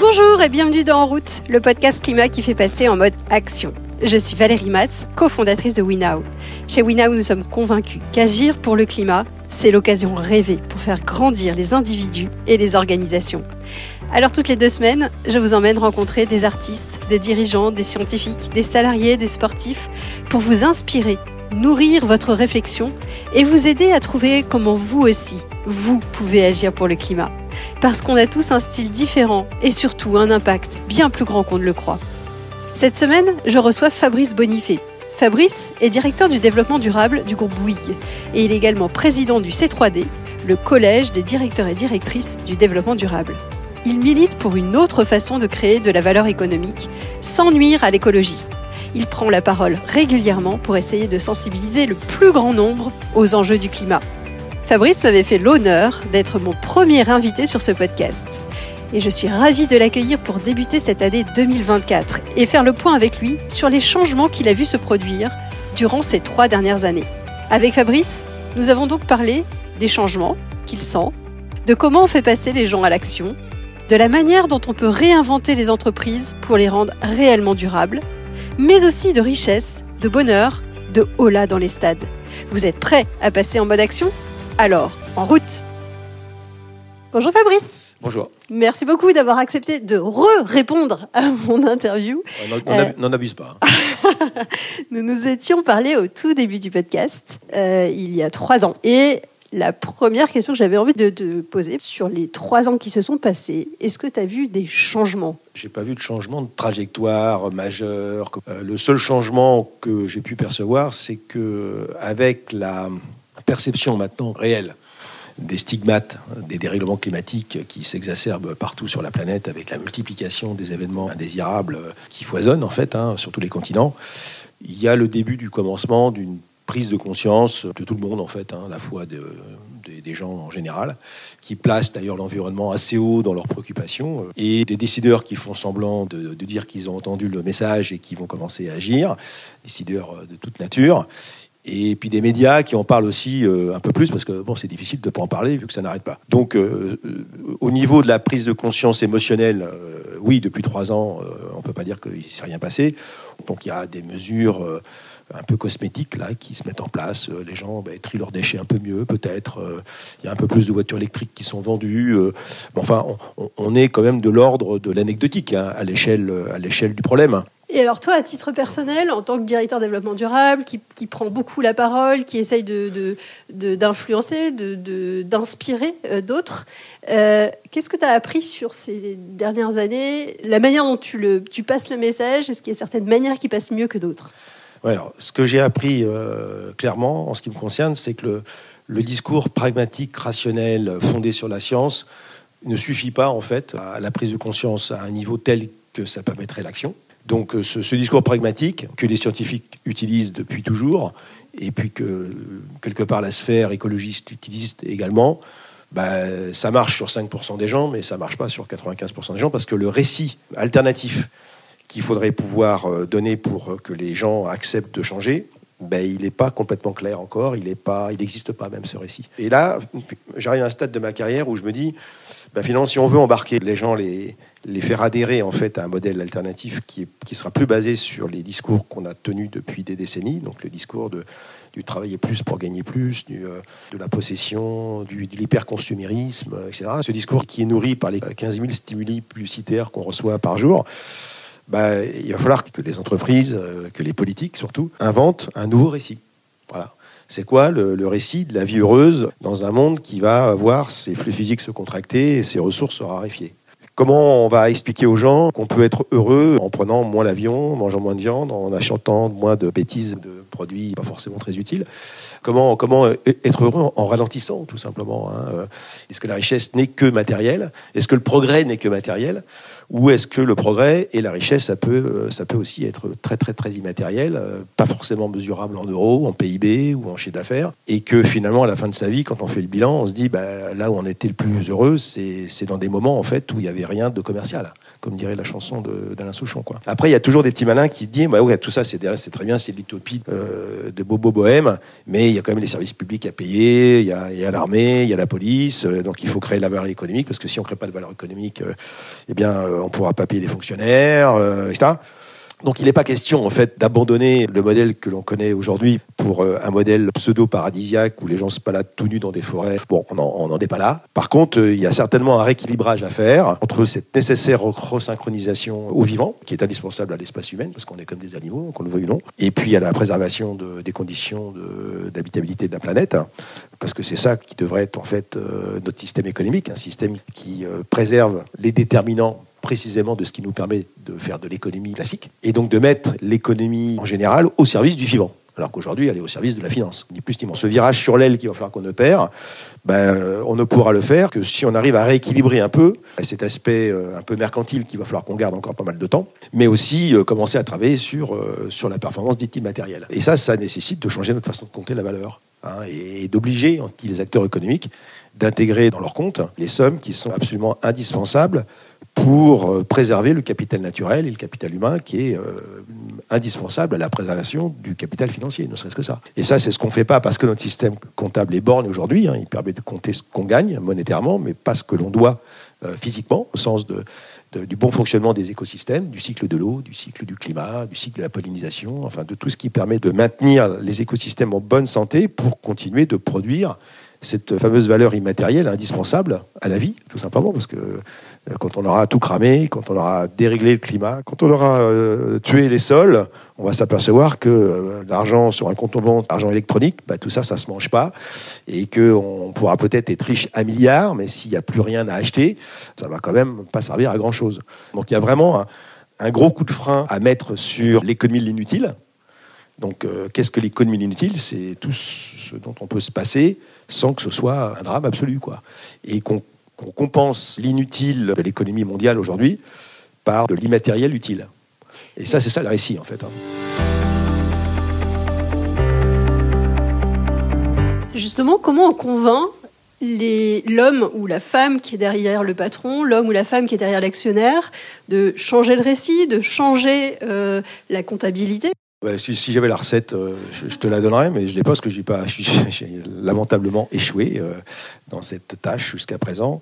Bonjour et bienvenue dans En route, le podcast climat qui fait passer en mode action. Je suis Valérie Mass, cofondatrice de WeNow. Chez WeNow, nous sommes convaincus qu'agir pour le climat, c'est l'occasion rêvée pour faire grandir les individus et les organisations. Alors toutes les deux semaines, je vous emmène rencontrer des artistes, des dirigeants, des scientifiques, des salariés, des sportifs, pour vous inspirer, nourrir votre réflexion et vous aider à trouver comment vous aussi, vous pouvez agir pour le climat. Parce qu'on a tous un style différent et surtout un impact bien plus grand qu'on ne le croit. Cette semaine, je reçois Fabrice Bonifay. Fabrice est directeur du développement durable du groupe Bouygues et il est également président du C3D, le collège des directeurs et directrices du développement durable. Il milite pour une autre façon de créer de la valeur économique sans nuire à l'écologie. Il prend la parole régulièrement pour essayer de sensibiliser le plus grand nombre aux enjeux du climat. Fabrice m'avait fait l'honneur d'être mon premier invité sur ce podcast. Et je suis ravie de l'accueillir pour débuter cette année 2024 et faire le point avec lui sur les changements qu'il a vu se produire durant ces trois dernières années. Avec Fabrice, nous avons donc parlé des changements qu'il sent, de comment on fait passer les gens à l'action, de la manière dont on peut réinventer les entreprises pour les rendre réellement durables, mais aussi de richesse, de bonheur, de hola dans les stades. Vous êtes prêts à passer en mode action? Alors, en route Bonjour Fabrice Bonjour. Merci beaucoup d'avoir accepté de re-répondre à mon interview. Euh, n'en abuse pas. nous nous étions parlé au tout début du podcast, euh, il y a trois ans. Et la première question que j'avais envie de te poser, sur les trois ans qui se sont passés, est-ce que tu as vu des changements? J'ai pas vu de changement de trajectoire majeur. Euh, le seul changement que j'ai pu percevoir, c'est que avec la perception maintenant réelle des stigmates des dérèglements climatiques qui s'exacerbent partout sur la planète avec la multiplication des événements indésirables qui foisonnent en fait hein, sur tous les continents, il y a le début du commencement d'une prise de conscience de tout le monde en fait, hein, à la fois des gens en général, qui placent d'ailleurs l'environnement assez haut dans leurs préoccupations, et des décideurs qui font semblant de dire qu'ils ont entendu le message et qui vont commencer à agir, décideurs de toute nature et puis des médias qui en parlent aussi euh, un peu plus parce que bon, c'est difficile de ne pas en parler vu que ça n'arrête pas. Donc, euh, euh, au niveau de la prise de conscience émotionnelle, oui, depuis trois ans, on ne peut pas dire qu'il ne s'est rien passé. Donc, il y a des mesures un peu cosmétiques là qui se mettent en place. Les gens bah, trient leurs déchets un peu mieux, peut-être. Il y a un peu plus de voitures électriques qui sont vendues. enfin, on, est quand même de l'ordre de l'anecdotique hein, à l'échelle à l'échelle du problème. Et alors toi, à titre personnel, en tant que directeur développement durable, qui, prend beaucoup la parole, qui essaye d'influencer, de, d'inspirer euh, d'autres, euh, qu'est-ce que tu as appris sur ces dernières années? La manière dont tu, le, tu passes le message, est-ce qu'il y a certaines manières qui passent mieux que d'autres? Alors, ce que j'ai appris euh, clairement en ce qui me concerne, c'est que le, le discours pragmatique, rationnel, fondé sur la science, ne suffit pas en fait à la prise de conscience à un niveau tel que ça permettrait l'action. Donc euh, ce, discours pragmatique que les scientifiques utilisent depuis toujours, et puis que quelque part la sphère écologiste utilise également, bah, ça marche sur 5% des gens, mais ça marche pas sur 95% des gens, parce que le récit alternatif qu'il faudrait pouvoir euh, donner pour que les gens acceptent de changer, ben, il n'est pas complètement clair encore, il n'existe pas même ce récit. Et là, j'arrive à un stade de ma carrière où je me dis, ben, finalement, si on veut embarquer les gens, les, les faire adhérer en fait à un modèle alternatif qui, qui sera plus basé sur les discours qu'on a tenus depuis des décennies, donc le discours de, du travailler plus pour gagner plus, du, euh, de la possession, du, de l'hyperconsumérisme, etc. Ce discours qui est nourri par les 15 000 stimuli publicitaires qu'on reçoit par jour. Bah, il va falloir que les entreprises, euh, que les politiques surtout, inventent un nouveau récit. Voilà. C'est quoi le, récit de la vie heureuse dans un monde qui va voir ses flux physiques se contracter et ses ressources se raréfier? Comment on va expliquer aux gens qu'on peut être heureux en prenant moins l'avion, en mangeant moins de viande, en achetant moins de bêtises, de produits pas forcément très utiles? Comment, comment être heureux en ralentissant, tout simplement hein? Est-ce que la richesse n'est que matérielle? Est-ce que le progrès n'est que matériel? Ou est-ce que le progrès et la richesse, ça peut, euh, ça peut aussi être très très très immatériel, euh, pas forcément mesurable en euros, en PIB ou en chiffre d'affaires, et que finalement à la fin de sa vie, quand on fait le bilan, on se dit bah, là où on était le plus heureux, c'est dans des moments en fait où il y avait avait rien de commercial comme dirait la chanson d'Alain Souchon. Quoi. Après, il y a toujours des petits malins qui disent bah tout ça, c'est très bien, c'est l'utopie euh, de Bobo Bohème, mais il y a quand même les services publics à payer, il y a, l'armée, il y a la police, euh, donc il faut créer de la valeur économique, parce que si on ne crée pas de valeur économique, euh, eh bien, on ne pourra pas payer les fonctionnaires, etc. Donc il n'est pas question en fait d'abandonner le modèle que l'on connaît aujourd'hui pour euh, un modèle pseudo-paradisiaque où les gens se baladent tout nus dans des forêts. Bon, on n'en est pas là. Par contre, euh, il y a certainement un rééquilibrage à faire entre cette nécessaire resynchronisation au vivant, qui est indispensable à l'espace humain, parce qu'on est comme des animaux, qu'on le veuille ou non, et puis à la préservation de, des conditions d'habitabilité de, la planète, parce que c'est ça qui devrait être en fait euh, notre système économique, un système qui préserve les déterminants précisément de ce qui nous permet de faire de l'économie classique, et donc de mettre l'économie en général au service du vivant. Alors qu'aujourd'hui, elle est au service de la finance, ni plus ni. Ce virage sur l'aile qu'il va falloir qu'on opère, ben, on ne pourra le faire que si on arrive à rééquilibrer un peu cet aspect euh, un peu mercantile qu'il va falloir qu'on garde encore pas mal de temps, mais aussi euh, commencer à travailler sur, euh, sur la performance dite immatérielle. Et ça, ça nécessite de changer notre façon de compter la valeur hein, et, d'obliger les acteurs économiques d'intégrer dans leur compte les sommes qui sont absolument indispensables pour euh, préserver le capital naturel et le capital humain qui est euh, indispensable à la préservation du capital financier, ne serait-ce que ça. Et ça, c'est ce qu'on ne fait pas parce que notre système comptable est borne aujourd'hui. Hein. il permet de compter ce qu'on gagne monétairement, mais pas ce que l'on doit euh, physiquement, au sens du bon fonctionnement des écosystèmes, du cycle de l'eau, du cycle du climat, du cycle de la pollinisation, enfin de tout ce qui permet de maintenir les écosystèmes en bonne santé pour continuer de produire cette fameuse valeur immatérielle indispensable à la vie, tout simplement, parce que euh, quand on aura tout cramé, quand on aura déréglé le climat, quand on aura euh, tué les sols, on va s'apercevoir que euh, l'argent sur un compte en banque, l'argent électronique, bah, tout ça, ça se mange pas, et qu'on pourra peut-être être riche à milliards, mais s'il n'y a plus rien à acheter, ça va quand même pas servir à grand chose. Donc il y a vraiment un, un gros coup de frein à mettre sur l'économie de l'inutile. Donc, qu'est-ce que l'économie de l'inutile C'est tout ce dont on peut se passer sans que ce soit un drame absolu. Quoi. Et qu'on compense l'inutile de l'économie mondiale aujourd'hui par de l'immatériel utile. Et ça, c'est ça le récit, en fait. Hein. Justement, comment on convainc l'homme ou la femme qui est derrière le patron, l'homme ou la femme qui est derrière l'actionnaire, de changer le récit, de changer euh, la comptabilité? Si, j'avais la recette, euh, je, te la donnerais, mais je ne l'ai pas parce que j'ai pas, j'ai lamentablement échoué euh, dans cette tâche jusqu'à présent,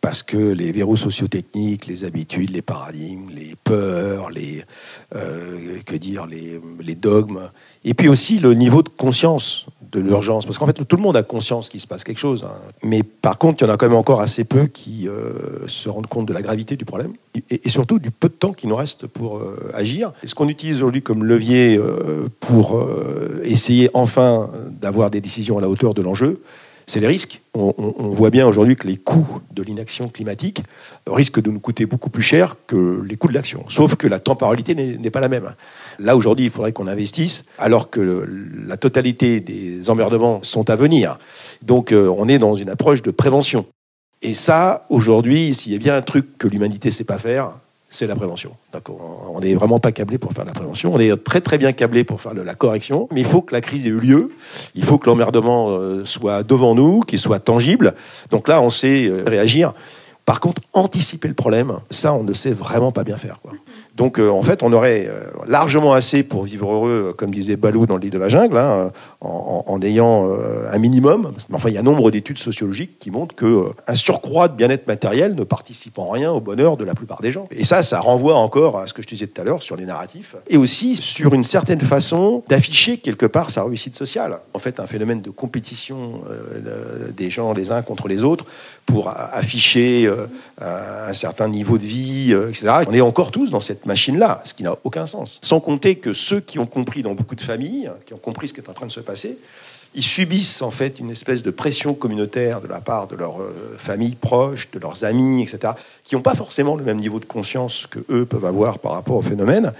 parce que les verrous sociotechniques, les habitudes, les paradigmes, les peurs, les euh, que dire, les, dogmes, et puis aussi le niveau de conscience de l'urgence. Parce qu'en fait, tout le monde a conscience qu'il se passe quelque chose. Hein. Mais par contre, il y en a quand même encore assez peu qui euh, se rendent compte de la gravité du problème et, surtout du peu de temps qui nous reste pour euh, agir. Et ce qu'on utilise aujourd'hui comme levier euh, pour essayer enfin d'avoir des décisions à la hauteur de l'enjeu, c'est les risques. On, voit bien aujourd'hui que les coûts de l'inaction climatique risquent de nous coûter beaucoup plus cher que les coûts de l'action. Sauf que la temporalité n'est pas la même. Là, aujourd'hui, il faudrait qu'on investisse, alors que la totalité des emmerdements sont à venir. Donc, euh, on est dans une approche de prévention. Et ça, aujourd'hui, s'il y a bien un truc que l'humanité ne sait pas faire, c'est la prévention. On n'est vraiment pas câblé pour faire la prévention. On est très très bien câblé pour faire la correction. Mais il faut que la crise ait eu lieu. Il faut que l'emmerdement euh, soit devant nous, qu'il soit tangible. Donc là, on sait euh, réagir. Par contre, anticiper le problème, ça, on ne sait vraiment pas bien faire. Donc, euh, en fait, on aurait euh, largement assez pour vivre heureux, euh, comme disait Balou dans l'île de la jungle, hein, en, ayant un minimum. Enfin, il y a nombre d'études sociologiques qui montrent qu'un surcroît de bien-être matériel ne participe en rien au bonheur de la plupart des gens. Et ça, ça renvoie encore à ce que je disais tout à l'heure sur les narratifs, et aussi sur une certaine façon d'afficher quelque part sa réussite sociale. En fait, un phénomène de compétition des gens les uns contre les autres pour afficher un certain niveau de vie, etc. On est encore tous dans cette machine-là, ce qui n'a aucun sens. Sans compter que ceux qui ont compris dans beaucoup de familles, qui ont compris ce qui est en train de se passer, ils subissent en fait une espèce de pression communautaire de la part de leurs euh, familles proches, de leurs amis, etc., qui n'ont pas forcément le même niveau de conscience que eux peuvent avoir par rapport au phénomène,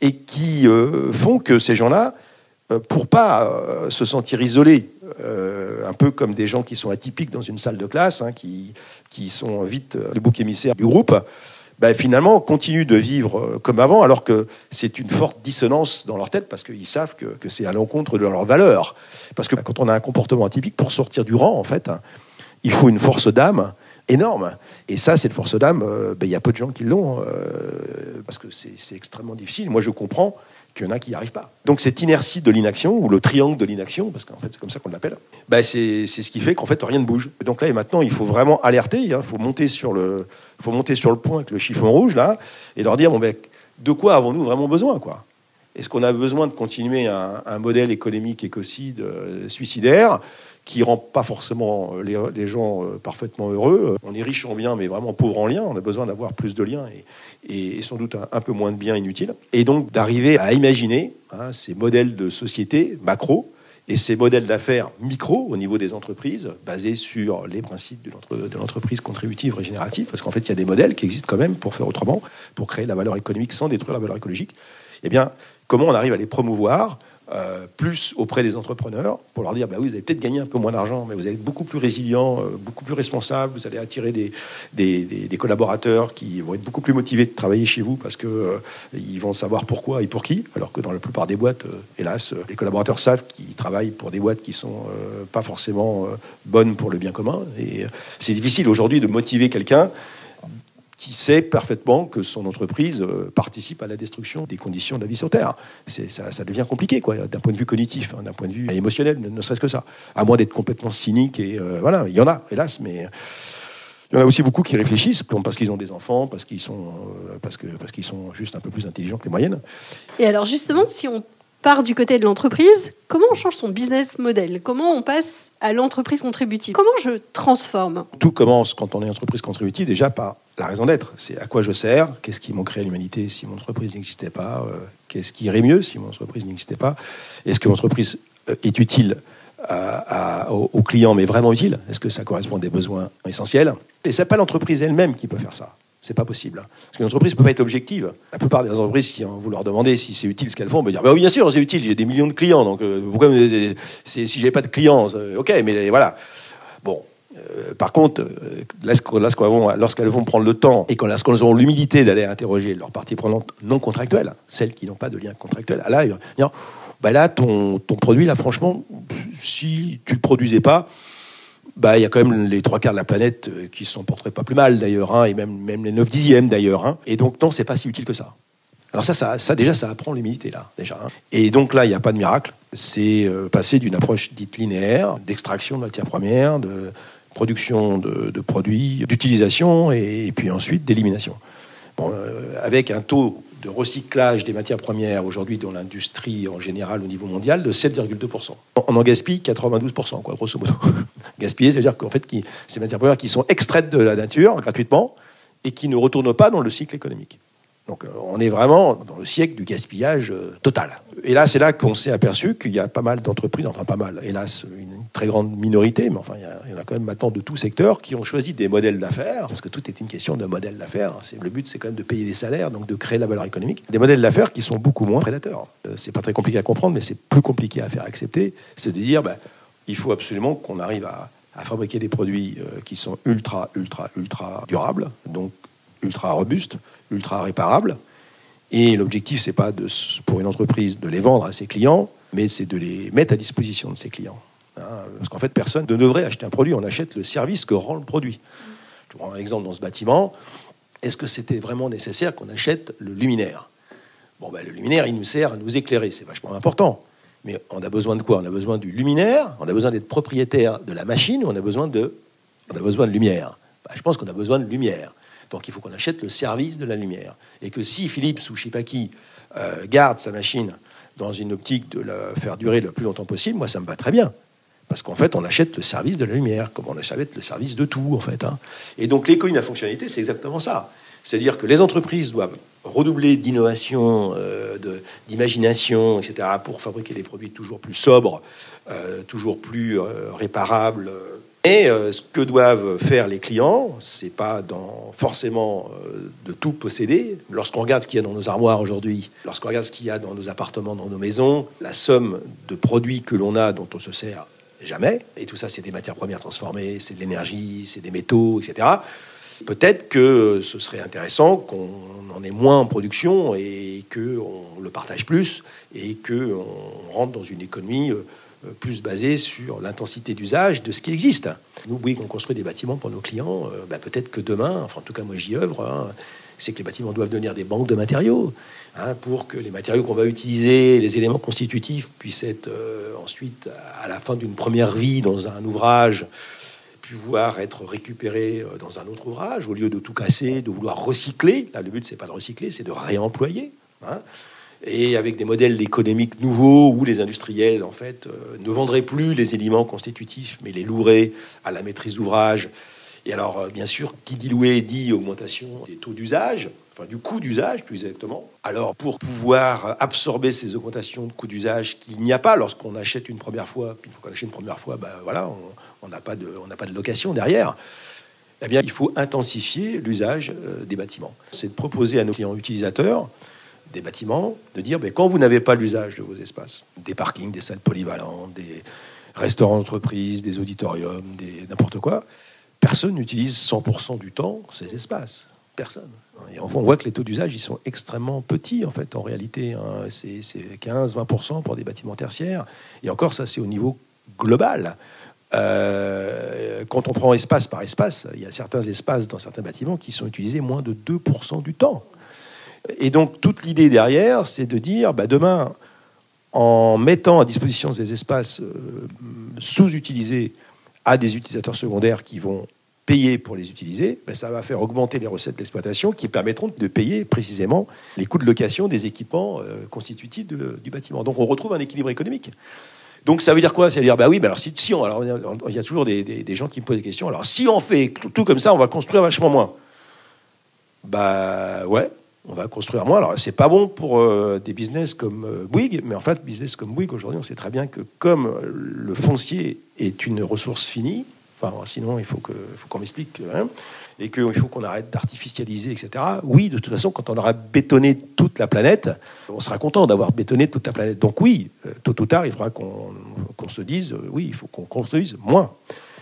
et qui euh, font que ces gens-là, euh, pour pas se sentir isolés, un peu comme des gens qui sont atypiques dans une salle de classe, hein, qui, qui sont vite le bouc émissaire du groupe, ben, finalement, continuent de vivre euh, comme avant, alors que c'est une forte dissonance dans leur tête, parce qu'ils savent que, que c'est à l'encontre de leurs valeurs. Parce que quand on a un comportement atypique, pour sortir du rang, en fait, hein, il faut une force d'âme énorme. Et ça, cette force d'âme, ben, il y a peu de gens qui l'ont, parce que c'est extrêmement difficile. Moi, je comprends qu'il y en a qui n'y arrivent pas. Donc cette inertie de l'inaction, ou le triangle de l'inaction, parce qu'en fait c'est comme ça qu'on l'appelle, bah, c'est ce qui fait qu'en fait rien ne bouge. donc là et maintenant, il faut vraiment alerter, il hein. faut, monter sur le, faut monter sur le point avec le chiffon rouge, là, et leur dire, bon, ben, de quoi avons-nous vraiment besoin quoi? Est-ce qu'on a besoin de continuer un, un modèle économique écocide euh, suicidaire? Qui rend pas forcément euh, les, gens euh, parfaitement heureux. On est riche en biens, mais vraiment pauvre en liens. On a besoin d'avoir plus de liens et, sans doute un, peu moins de biens inutiles. Et donc d'arriver à imaginer hein, ces modèles de société macro et ces modèles d'affaires micro au niveau des entreprises, basés sur les principes de l'entreprise contributive régénérative, parce qu'en fait, il y a des modèles qui existent quand même pour faire autrement, pour créer la valeur économique sans détruire la valeur écologique. Eh bien, comment on arrive à les promouvoir euh, plus auprès des entrepreneurs pour leur dire bah oui, vous allez peut-être gagner un peu moins d'argent, mais vous allez être beaucoup plus résilient, euh, beaucoup plus responsable. Vous allez attirer des, des, collaborateurs qui vont être beaucoup plus motivés de travailler chez vous parce que euh, ils vont savoir pourquoi et pour qui. Alors que dans la plupart des boîtes, hélas, les collaborateurs savent qu'ils travaillent pour des boîtes qui sont pas forcément bonnes pour le bien commun. Et c'est difficile aujourd'hui de motiver quelqu'un qui sait parfaitement que son entreprise euh, participe à la destruction des conditions de la vie sur Terre. Ça, ça, devient compliqué, quoi, d'un point de vue cognitif, hein, d'un point de vue émotionnel, ne, serait-ce que ça. À moins d'être complètement cynique, et euh, voilà, il y en a, hélas, mais il y en a aussi beaucoup qui réfléchissent, parce qu'ils ont des enfants, parce qu'ils sont, euh, parce que, parce qu'ils sont juste un peu plus intelligents que les moyennes. Et alors, justement, si on part du côté de l'entreprise, comment on change son business model? Comment on passe à l'entreprise contributive? Comment je transforme? Tout commence quand on est entreprise contributive déjà par la raison d'être. C'est à quoi je sers Qu'est-ce qui manquerait à l'humanité si mon entreprise n'existait pas euh, Qu'est-ce qui irait mieux si mon entreprise n'existait pas? Est-ce que mon entreprise euh, est utile aux clients, mais vraiment utile? Est-ce que ça correspond à des besoins essentiels? Et c'est pas l'entreprise elle-même qui peut faire ça. C'est pas possible. Parce qu'une entreprise peut pas être objective. La plupart des entreprises, si vous leur demandez si c'est utile ce qu'elles font, vont dire bah oui, bien sûr, c'est utile, j'ai des millions de clients, donc euh, pourquoi si j'ai pas de clients Ok, mais voilà. Euh, par contre, euh, lorsqu'elles vont prendre le temps et lorsqu'elles auront l'humilité d'aller interroger leurs parties prenantes non contractuelles, celles qui n'ont pas de lien contractuel, là, ils vont dire bah là, ton, produit, là, franchement, si tu le produisais pas, bah, il y a quand même les trois quarts de la planète euh, qui s'en porteraient pas plus mal d'ailleurs, hein, et même, les 9 dixièmes d'ailleurs. Hein. Et donc, non, c'est pas si utile que ça. Alors ça, déjà, ça apprend l'humilité là, déjà. Hein. Et donc là, il n'y a pas de miracle. C'est passer d'une approche dite linéaire, d'extraction de matières premières, de production de, produits, d'utilisation, et, puis ensuite d'élimination. Euh, avec un taux de recyclage des matières premières aujourd'hui dans l'industrie en général au niveau mondial de 7,2%. On en gaspille 92%, quoi, grosso modo. Gaspiller, ça veut dire qu'en fait, ces matières premières qui sont extraites de la nature gratuitement et qui ne retournent pas dans le cycle économique. Donc euh, on est vraiment dans le siècle du gaspillage euh, total. Et là, c'est là qu'on s'est aperçu qu'il y a pas mal d'entreprises, enfin pas mal, hélas, une très grande minorité, mais enfin il y, en a quand même maintenant de tout secteur qui ont choisi des modèles d'affaires, parce que tout est une question de modèle d'affaires. Le but, c'est quand même de payer des salaires, donc de créer la valeur économique. Des modèles d'affaires qui sont beaucoup moins prédateurs. Euh, c'est pas très compliqué à comprendre, mais c'est plus compliqué à faire accepter. C'est de dire, ben, il faut absolument qu'on arrive à, fabriquer des produits qui sont ultra, ultra, ultra durables, donc ultra robustes, ultra réparables. Et l'objectif, c'est pas de, pour une entreprise de les vendre à ses clients, mais c'est de les mettre à disposition de ses clients. Hein, parce qu'en fait, personne ne devrait acheter un produit, on achète le service que rend le produit. Je prends un exemple dans ce bâtiment. Est-ce que c'était vraiment nécessaire qu'on achète le luminaire? Bon, ben, le luminaire, il nous sert à nous éclairer, c'est vachement important. Mais on a besoin de quoi? On a besoin du luminaire, on a besoin d'être propriétaire de la machine, ou on a besoin de, on a besoin de lumière? Ben, je pense qu'on a besoin de lumière. Donc il faut qu'on achète le service de la lumière. Et que si Philips ou je sais pas qui euh, garde sa machine dans une optique de la faire durer le plus longtemps possible, moi ça me va très bien. Parce qu'en fait, on achète le service de la lumière, comme on achète le service de tout, en fait. Hein. Et donc l'économie la fonctionnalité, c'est exactement ça. C'est-à-dire que les entreprises doivent redoubler d'innovation, euh, d'imagination, etc., pour fabriquer des produits toujours plus sobres, euh, toujours plus réparables, et euh, ce que doivent faire les clients, c'est pas forcément euh, de tout posséder. Lorsqu'on regarde ce qu'il y a dans nos armoires aujourd'hui, lorsqu'on regarde ce qu'il y a dans nos appartements, dans nos maisons, la somme de produits que l'on a dont on se sert jamais, et tout ça c'est des matières premières transformées, c'est de l'énergie, c'est des métaux, etc. Peut-être que ce serait intéressant qu'on en ait moins en production et qu'on le partage plus et qu'on rentre dans une économie euh, euh, plus basé sur l'intensité d'usage de ce qui existe. Nous, oui, on construit des bâtiments pour nos clients. Euh, bah, peut-être que demain, enfin en tout cas moi j'y œuvre, hein, c'est que les bâtiments doivent devenir des banques de matériaux hein, pour que les matériaux qu'on va utiliser, les éléments constitutifs puissent être euh, ensuite à la fin d'une première vie dans un ouvrage pouvoir être récupérés dans un autre ouvrage au lieu de tout casser, de vouloir recycler. Là, le but c'est pas de recycler, c'est de réemployer. Hein et avec des modèles économiques nouveaux où les industriels en fait euh, ne vendraient plus les éléments constitutifs mais les loueraient à la maîtrise d'ouvrage. Et alors euh, bien sûr, qui dit louer dit augmentation des taux d'usage, du coût d'usage plus exactement. Alors pour pouvoir absorber ces augmentations de coût d'usage qu'il n'y a pas lorsqu'on achète une première fois, puis qu'on achète une première fois, ben voilà, on n'a pas de on n'a pas de location derrière. Eh bien, il faut intensifier l'usage euh, des bâtiments. C'est de proposer à nos clients utilisateurs des bâtiments, de dire mais quand vous n'avez pas l'usage de vos espaces, des parkings, des salles polyvalentes, des restaurants d'entreprise, des auditoriums, des n'importe quoi, personne n'utilise 100% du temps ces espaces. Personne. Et on voit que les taux d'usage, ils sont extrêmement petits, en fait, en réalité. Hein. C'est 15-20% pour des bâtiments tertiaires. Et encore, ça, c'est au niveau global. Euh, quand on prend espace par espace, il y a certains espaces dans certains bâtiments qui sont utilisés moins de 2% du temps. Et donc, toute l'idée derrière, c'est de dire, bah, demain, en mettant à disposition ces espaces euh, sous-utilisés à des utilisateurs secondaires qui vont payer pour les utiliser, bah, ça va faire augmenter les recettes d'exploitation qui permettront de payer précisément les coûts de location des équipements euh, constitutifs du bâtiment. Donc on retrouve un équilibre économique. Donc ça veut dire quoi? C'est à dire, bah oui, alors si, on, alors il y a toujours des, des, gens qui me posent des questions. Alors si on fait tout comme ça, on va construire vachement moins. Bah ouais, on va construire moins. Alors, c'est pas bon pour euh, des business comme euh, Bouygues, mais en fait, business comme Bouygues, aujourd'hui, on sait très bien que comme le foncier est une ressource finie, sinon, il faut qu'on m'explique, hein, et qu'il faut qu'on arrête d'artificialiser, etc. Oui, de toute façon, quand on aura bétonné toute la planète, on sera content d'avoir bétonné toute la planète. Donc oui, euh, tôt ou tard, il faudra qu'on se dise, oui, il faut qu'on construise moins.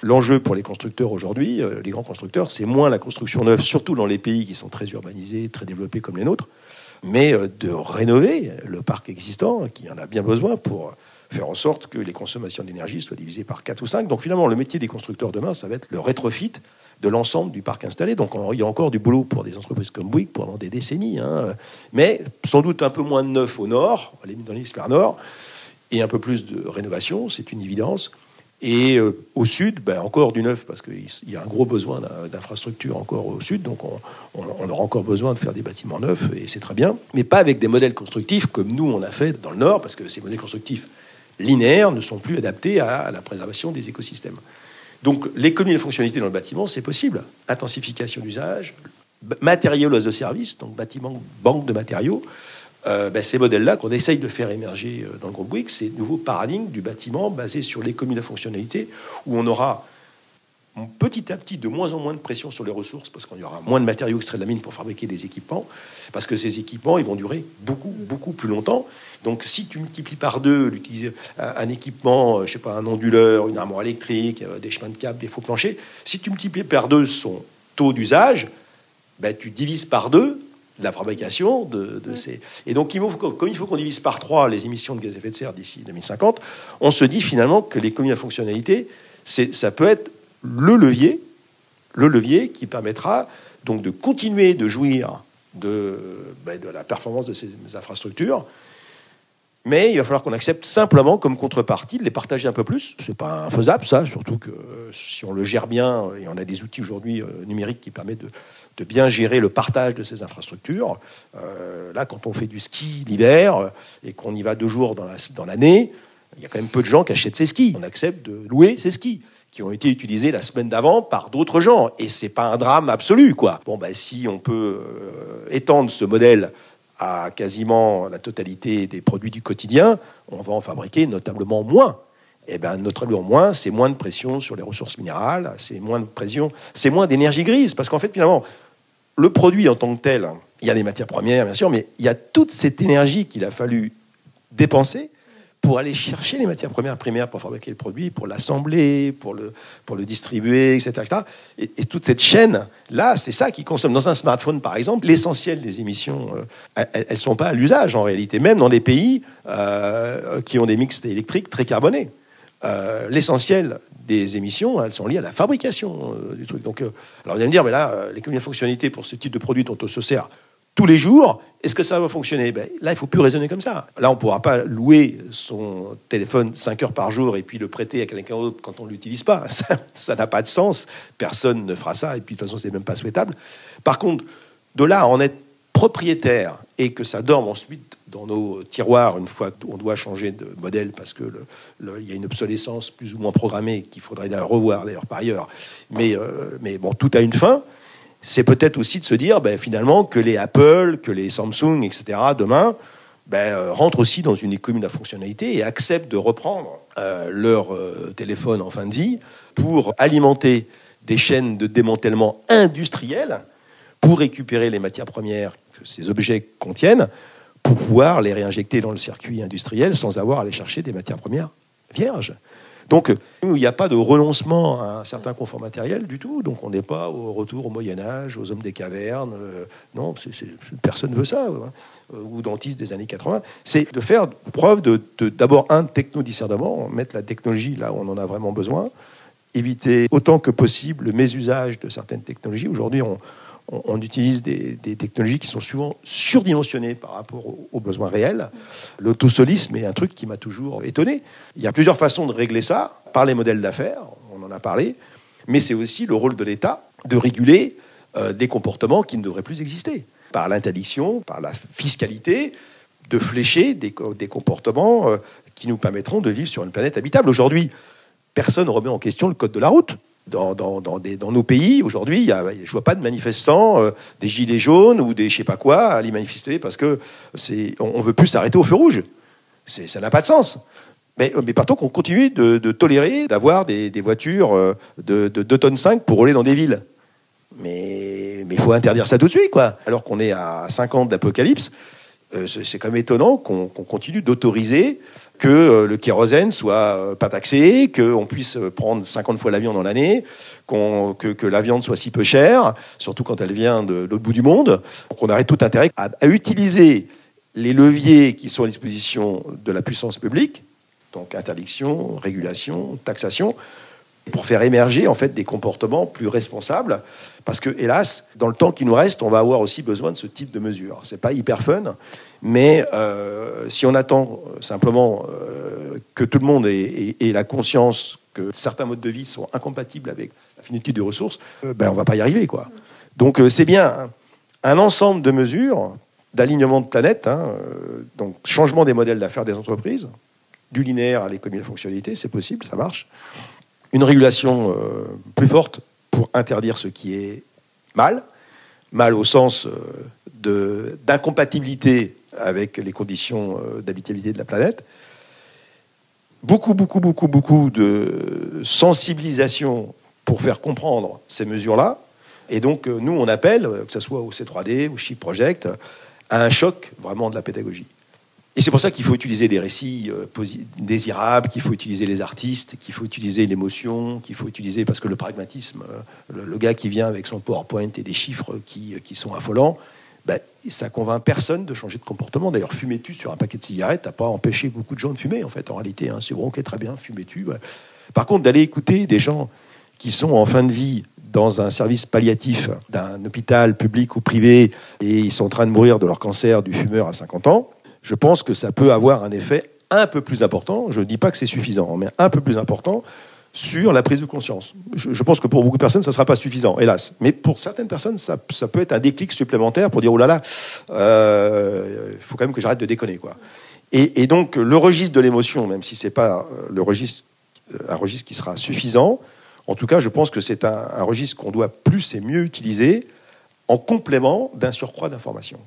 L'enjeu pour les constructeurs aujourd'hui, euh, les grands constructeurs, c'est moins la construction neuve, surtout dans les pays qui sont très urbanisés, très développés comme les nôtres, mais euh, de rénover le parc existant, qui en a bien besoin pour faire en sorte que les consommations d'énergie soient divisées par 4 ou 5. Donc finalement, le métier des constructeurs demain, ça va être le rétrofit de l'ensemble du parc installé. Donc il y a encore du boulot pour des entreprises comme Bouygues pendant des décennies, hein. mais sans doute un peu moins de neuf au nord, dans l'hémisphère nord, et un peu plus de rénovation, c'est une évidence. Et euh, au sud, ben, encore du neuf, parce qu'il y a un gros besoin d'infrastructures encore au sud, donc on, aura encore besoin de faire des bâtiments neufs, et c'est très bien, mais pas avec des modèles constructifs comme nous on a fait dans le nord, parce que ces modèles constructifs linéaires ne sont plus adaptés à, la préservation des écosystèmes. Donc l'économie de fonctionnalité dans le bâtiment, c'est possible. Intensification d'usage, matériaux de service, donc bâtiment, banque de matériaux, euh, ben, ces modèles-là qu'on essaye de faire émerger euh, dans le groupe Bouygues, c'est nouveau paradigme du bâtiment basé sur l'économie de fonctionnalité, où on aura petit à petit de moins en moins de pression sur les ressources, parce qu'il y aura moins de matériaux extraits de la mine pour fabriquer des équipements, parce que ces équipements, ils vont durer beaucoup, beaucoup plus longtemps. Donc si tu multiplies par deux un équipement, euh, je sais pas, un onduleur, une armoire électrique, des chemins de câbles, des faux planchers, si tu multiplies par deux son taux d'usage, ben, tu divises par deux la fabrication de, ces. Et donc, il comme il faut qu'on divise par trois les émissions de gaz à effet de serre d'ici 2050, on se dit finalement que l'économie à fonctionnalité, ça peut être le levier, le levier qui permettra donc de continuer de jouir de, ben, de la performance de ces infrastructures mais il va falloir qu'on accepte simplement comme contrepartie de les partager un peu plus. C'est pas infaisable ça, surtout que euh, si on le gère bien, et on a des outils aujourd'hui euh, numériques qui permettent de, bien gérer le partage de ces infrastructures. Euh, là, quand on fait du ski l'hiver et qu'on y va deux jours dans l'année, il y a quand même peu de gens qui achètent ces skis. On accepte de louer ces skis qui ont été utilisés la semaine d'avant par d'autres gens. Et c'est pas un drame absolu, quoi. Bon, bah, si on peut étendre ce modèle à quasiment la totalité des produits du quotidien, on va en fabriquer notablement moins. Eh bien, notablement moins, c'est moins de pression sur les ressources minérales, c'est moins de pression, c'est moins d'énergie grise, parce qu'en fait, finalement, le produit en tant que tel, il y a des matières premières, bien sûr, mais il y a toute cette énergie qu'il a fallu dépenser pour aller chercher les matières premières primaires pour fabriquer le produit, pour l'assembler, pour le, pour le distribuer, etc. Et, toute cette chaîne-là, c'est ça qui consomme. Dans un smartphone, par exemple, l'essentiel des émissions, euh, elles ne sont pas à l'usage en réalité, même dans des pays euh, qui ont des mix électriques très carbonés. euh, l'essentiel des émissions, elles sont liées à la fabrication du truc. Donc, alors vous allez me dire, mais là, les combien de fonctionnalités pour ce type de produit dont on se sert tous les jours, est-ce que ça va fonctionner? Ben, Là, il ne faut plus raisonner comme ça. Là, on ne pourra pas louer son téléphone 5 heures par jour et puis le prêter à quelqu'un d'autre quand on ne l'utilise pas. Ça n'a pas de sens. Personne ne fera ça et puis de toute façon, c'est même pas souhaitable. Par contre, de là à en être propriétaire et que ça dorme ensuite dans nos tiroirs une fois qu'on doit changer de modèle parce que le, le, il y a une obsolescence plus ou moins programmée qu'il faudrait revoir d'ailleurs par ailleurs. Mais, euh, mais bon, tout a une fin. C'est peut-être aussi de se dire ben, finalement que les Apple, que les Samsung, etc. demain ben, euh, rentrent aussi dans une économie de la fonctionnalité et acceptent de reprendre euh, leur euh, téléphone en fin de vie pour alimenter des chaînes de démantèlement industriel pour récupérer les matières premières que ces objets contiennent pour pouvoir les réinjecter dans le circuit industriel sans avoir à aller chercher des matières premières vierges. Donc, il n'y a pas de renoncement à un certain confort matériel du tout. Donc, on n'est pas au retour au Moyen-Âge, aux hommes des cavernes. Euh, non, personne ne veut ça. Hein, ou dentistes des années 80. C'est de faire preuve de d'abord, un, techno-discernement, mettre la technologie là où on en a vraiment besoin, éviter autant que possible le mésusage de certaines technologies. Aujourd'hui, on, on, utilise des, technologies qui sont souvent surdimensionnées par rapport aux, besoins réels. L'autosolisme est un truc qui m'a toujours étonné. Il y a plusieurs façons de régler ça, par les modèles d'affaires, on en a parlé, mais c'est aussi le rôle de l'État de réguler euh, des comportements qui ne devraient plus exister, par l'interdiction, par la fiscalité, de flécher des, des comportements euh, qui nous permettront de vivre sur une planète habitable. Aujourd'hui, personne ne remet en question le code de la route dans, nos pays, aujourd'hui, je ne vois pas de manifestants, euh, des gilets jaunes ou des je sais pas quoi, à aller manifester parce que c'est, on ne veut plus s'arrêter au feu rouge. Ça n'a pas de sens. Mais, mais par contre, on continue de, de tolérer d'avoir des, voitures euh, de, de 2 tonnes 5 pour rouler dans des villes. Mais il faut interdire ça tout de suite, quoi. Alors qu'on est à 5 ans d'apocalypse, euh, c'est quand même étonnant qu'on qu continue d'autoriser que euh, le kérosène soit euh, pas taxé, qu'on puisse prendre 50 fois l'avion dans l'année, qu que, que, la viande soit si peu chère, surtout quand elle vient de l'autre bout du monde, qu'on arrête tout intérêt à, à, utiliser les leviers qui sont à disposition de la puissance publique, donc interdiction, régulation, taxation, pour faire émerger en fait des comportements plus responsables. Parce que, hélas, dans le temps qui nous reste, on va avoir aussi besoin de ce type de mesures. C'est pas hyper fun, mais euh, si on attend simplement euh, que tout le monde ait, la conscience que certains modes de vie sont incompatibles avec la finitude des ressources, euh, ben on va pas y arriver, quoi. Donc c'est bien un ensemble de mesures d'alignement de planète, hein, donc changement des modèles d'affaires des entreprises, du linéaire à l'économie de la fonctionnalité, c'est possible, ça marche une régulation euh, plus forte pour interdire ce qui est mal, mal au sens euh, d'incompatibilité avec les conditions euh, d'habitabilité de la planète. Beaucoup, beaucoup, beaucoup, beaucoup de sensibilisation pour faire comprendre ces mesures-là. Et donc, nous, on appelle, que ce soit au C3D, au Chip Project, à un choc vraiment de la pédagogie. Et c'est pour ça qu'il faut utiliser des récits euh, désirables, qu'il faut utiliser les artistes, qu'il faut utiliser l'émotion, qu'il faut utiliser, parce que le pragmatisme, euh, le, gars qui vient avec son PowerPoint et des chiffres qui, qui sont affolants, ben, ça convainc personne de changer de comportement. D'ailleurs, fumais-tu sur un paquet de cigarettes, n'a pas empêché beaucoup de gens de fumer, en fait, en réalité. Hein. C'est bon, ok, très bien. Ouais. Par contre, d'aller écouter des gens qui sont en fin de vie dans un service palliatif d'un hôpital public ou privé et ils sont en train de mourir de leur cancer du fumeur à 50 ans, je pense que ça peut avoir un effet un peu plus important, je ne dis pas que c'est suffisant, mais un peu plus important sur la prise de conscience. Je, pense que pour beaucoup de personnes, ça ne sera pas suffisant, hélas. Mais pour certaines personnes, ça, peut être un déclic supplémentaire pour dire, oh là là, il euh, faut quand même que j'arrête de déconner. Quoi. Et, donc, le registre de l'émotion, même si ce n'est pas le registre, un registre qui sera suffisant, en tout cas, je pense que c'est un registre qu'on doit plus et mieux utiliser en complément d'un surcroît d'informations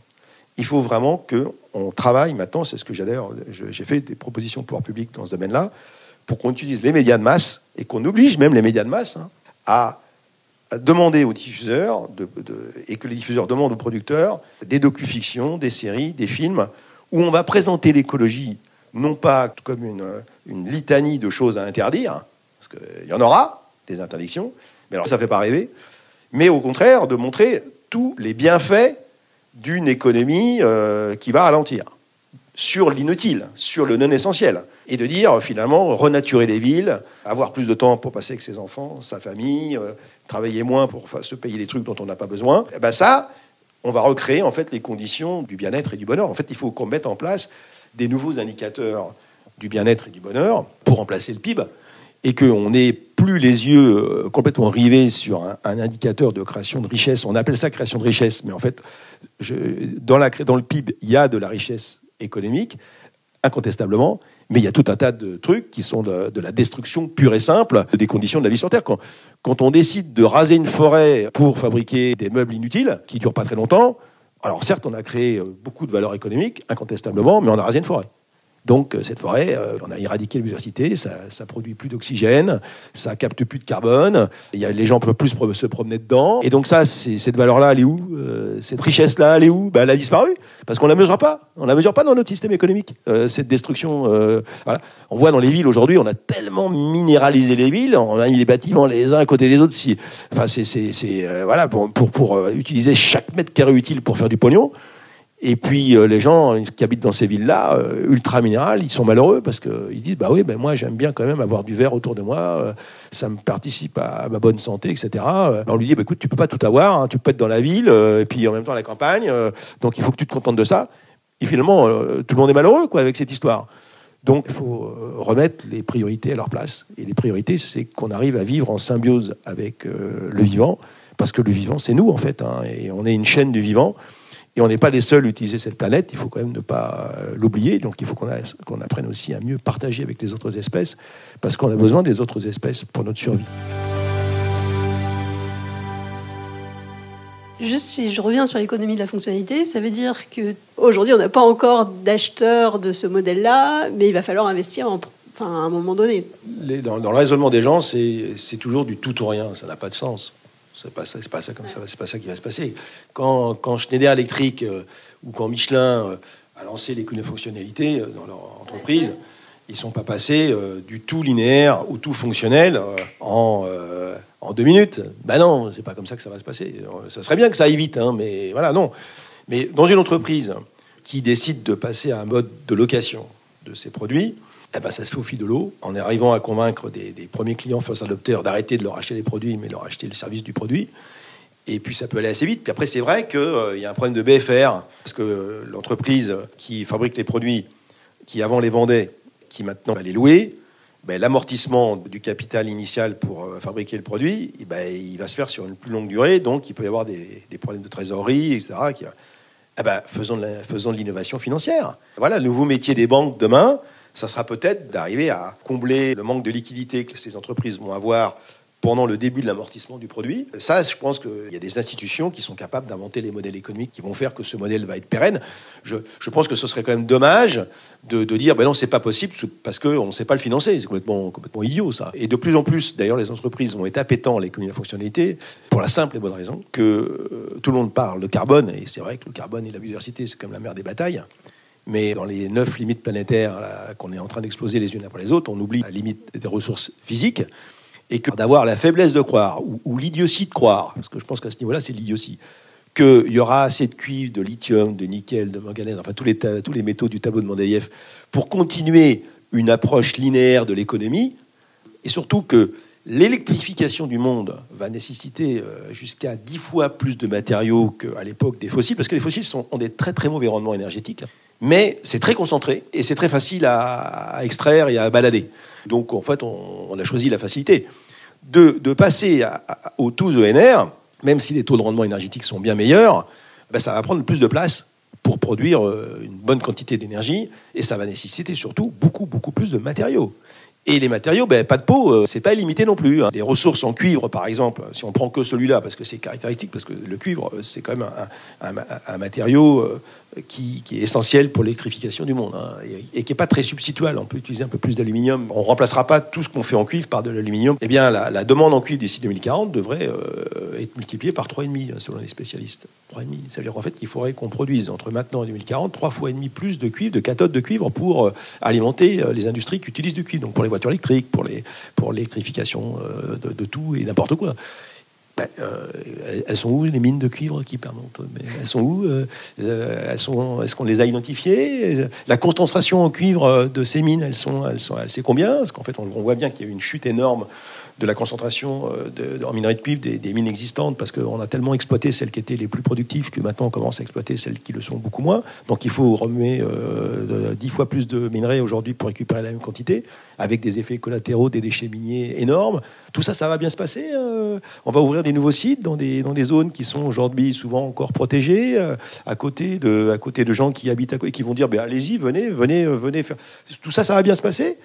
il faut vraiment qu'on travaille maintenant, c'est ce que j'ai d'ailleurs, j'ai fait des propositions pour pouvoir public dans ce domaine-là, pour qu'on utilise les médias de masse et qu'on oblige même les médias de masse hein, à, demander aux diffuseurs et que les diffuseurs demandent aux producteurs des docu-fictions, des séries, des films où on va présenter l'écologie non pas comme une, une, litanie de choses à interdire, parce qu'il y en aura des interdictions, mais alors ça ne fait pas rêver, mais au contraire de montrer tous les bienfaits d'une économie euh, qui va ralentir, sur l'inutile, sur le non essentiel. et de dire finalement renaturer les villes, avoir plus de temps pour passer avec ses enfants, sa famille, euh, travailler moins pour se payer des trucs dont on n'a pas besoin. Et eh ben ça, on va recréer en fait les conditions du bien-être et du bonheur. En fait, il faut qu'on mette en place des nouveaux indicateurs du bien-être et du bonheur pour remplacer le PIB et qu'on n'ait plus les yeux euh, complètement rivés sur un, indicateur de création de richesse. On appelle ça création de richesse, mais en fait, dans, le PIB, il y a de la richesse économique, incontestablement, mais il y a tout un tas de trucs qui sont de, la destruction pure et simple des conditions de la vie sur Terre. Quand, quand on décide de raser une forêt pour fabriquer des meubles inutiles, qui durent pas très longtemps, alors certes, on a créé beaucoup de valeur économique, incontestablement, mais on a rasé une forêt. Donc euh, cette forêt, euh, on a éradiqué la biodiversité, ça, ça produit plus d'oxygène, ça capte plus de carbone, y a, les gens peuvent plus se promener dedans. Et donc ça, cette valeur-là, elle est où euh, Cette richesse-là, elle est où? Ben, Elle a disparu, parce qu'on la mesure pas. On la mesure pas dans notre système économique, cette destruction. voilà. On voit dans les villes aujourd'hui, on a tellement minéralisé les villes, on a mis les bâtiments les uns à côté des autres. Si, enfin, c'est voilà, pour, pour, pour utiliser chaque mètre carré utile pour faire du pognon. Et puis euh, les gens qui habitent dans ces villes-là, euh, ultra minérales, ils sont malheureux parce qu'ils disent bah oui, ben moi j'aime bien quand même avoir du verre autour de moi, euh, ça me participe à, ma bonne santé, etc. On lui dit bah écoute, tu peux pas tout avoir, hein, tu peux être dans la ville et puis en même temps à la campagne, donc il faut que tu te contentes de ça. Et finalement, tout le monde est malheureux quoi avec cette histoire. Donc il faut remettre les priorités à leur place. Et les priorités, c'est qu'on arrive à vivre en symbiose avec le vivant, parce que le vivant, c'est nous en fait, hein, et on est une chaîne du vivant. Et on n'est pas les seuls à utiliser cette planète, il faut quand même ne pas euh, l'oublier. Donc il faut qu'on apprenne aussi à mieux partager avec les autres espèces, parce qu'on a besoin des autres espèces pour notre survie. Juste si je reviens sur l'économie de la fonctionnalité, ça veut dire que aujourd'hui on n'a pas encore d'acheteurs de ce modèle-là, mais il va falloir investir enfin, à un moment donné. dans, dans, le raisonnement des gens, c'est toujours du tout ou rien, ça n'a pas de sens. C'est pas ça, c'est pas ça comme ça, c'est pas ça qui va se passer. Quand, Schneider Electric euh, ou quand Michelin euh, a lancé les fonctionnalités euh, dans leur entreprise, ils sont pas passés du tout linéaire ou tout fonctionnel en, en deux minutes. Ben non, c'est pas comme ça que ça va se passer. Ça serait bien que ça aille vite, hein, mais voilà, non. Mais dans une entreprise qui décide de passer à un mode de location de ses produits, eh ben, ça se fait au fil de l'eau, en arrivant à convaincre des, premiers clients first adopteurs d'arrêter de leur acheter les produits, mais de leur acheter le service du produit. Et puis ça peut aller assez vite. Puis après, c'est vrai qu'il euh, y a un problème de BFR, parce que l'entreprise qui fabrique les produits, qui avant les vendait, qui maintenant va les louer, ben, l'amortissement du capital initial pour euh, fabriquer le produit, eh ben, il va se faire sur une plus longue durée, donc il peut y avoir des, problèmes de trésorerie, etc. Qui, eh ben, faisons de l'innovation financière. Voilà, le nouveau métier des banques demain, ça sera peut-être d'arriver à combler le manque de liquidité que ces entreprises vont avoir pendant le début de l'amortissement du produit. Ça, je pense qu'il y a des institutions qui sont capables d'inventer les modèles économiques qui vont faire que ce modèle va être pérenne. Je, pense que ce serait quand même dommage de, dire, ben non, c'est pas possible parce qu'on ne sait pas le financer. C'est complètement, complètement idiot, ça. Et de plus en plus, d'ailleurs, les entreprises vont être appétents à l'économie de la fonctionnalité pour la simple et bonne raison que euh, tout le monde parle de carbone, et c'est vrai que le carbone et la biodiversité, c'est comme la mère des batailles. Mais dans les neuf limites planétaires qu'on est en train d'exploser les unes après les autres, on oublie la limite des ressources physiques et que d'avoir la faiblesse de croire ou, l'idiotie de croire, parce que je pense qu'à ce niveau-là, c'est l'idiotie, qu'il y aura assez de cuivre, de lithium, de nickel, de manganèse, enfin tous les, tous les métaux du tableau de Mendeleïev pour continuer une approche linéaire de l'économie, et surtout que l'électrification du monde va nécessiter euh, jusqu'à dix fois plus de matériaux qu'à l'époque des fossiles, parce que les fossiles ont des très très mauvais rendements énergétiques mais c'est très concentré et c'est très facile à, extraire et à balader. Donc en fait, on, a choisi la facilité. De, passer au tous ENR, même si les taux de rendement énergétique sont bien meilleurs, ben, ça va prendre plus de place pour produire euh, une bonne quantité d'énergie et ça va nécessiter surtout beaucoup, beaucoup plus de matériaux. Et les matériaux, ben, pas de peau, euh, c'est pas illimité non plus. Hein. Les ressources en cuivre, par exemple, si on prend que celui-là, parce que c'est caractéristique, parce que le cuivre, euh, c'est quand même un, matériau euh, qui, est essentiel pour l'électrification du monde, hein, et, qui n'est pas très substituable. On peut utiliser un peu plus d'aluminium. On ne remplacera pas tout ce qu'on fait en cuivre par de l'aluminium. Eh bien, la, demande en cuivre d'ici 2040 devrait être multipliée par 3,5, selon les spécialistes. 3,5. Ça veut dire en fait qu'il faudrait qu'on produise entre maintenant et 2040 trois fois et demi plus de cuivre, de cathodes de cuivre pour alimenter les industries qui utilisent du cuivre. Donc pour les voitures électriques, pour l'électrification euh, de, tout et n'importe quoi. Ben, euh, elles sont où les mines de cuivre qui permettent Elles sont où euh, elles sont, Est-ce qu'on les a identifiées? La concentration en cuivre de ces mines, elles sont, elles sont, combien? Parce qu'en fait, on voit bien qu'il y a eu une chute énorme de la concentration euh, en minerai de cuivre des, mines existantes, parce qu'on a tellement exploité celles qui étaient les plus productives que maintenant on commence à exploiter celles qui le sont beaucoup moins. Donc il faut remuer euh, dix fois plus de minerais aujourd'hui pour récupérer la même quantité, avec des effets collatéraux, des déchets miniers énormes. Tout ça, ça va bien se passer. Hein. on va ouvrir des nouveaux sites dans des, dans des zones qui sont aujourd'hui souvent encore protégées, euh, à, côté de, à côté de gens qui habitent à côté, qui vont dire ben, allez-y, venez, venez, venez faire. Tout ça, ça va bien se passer.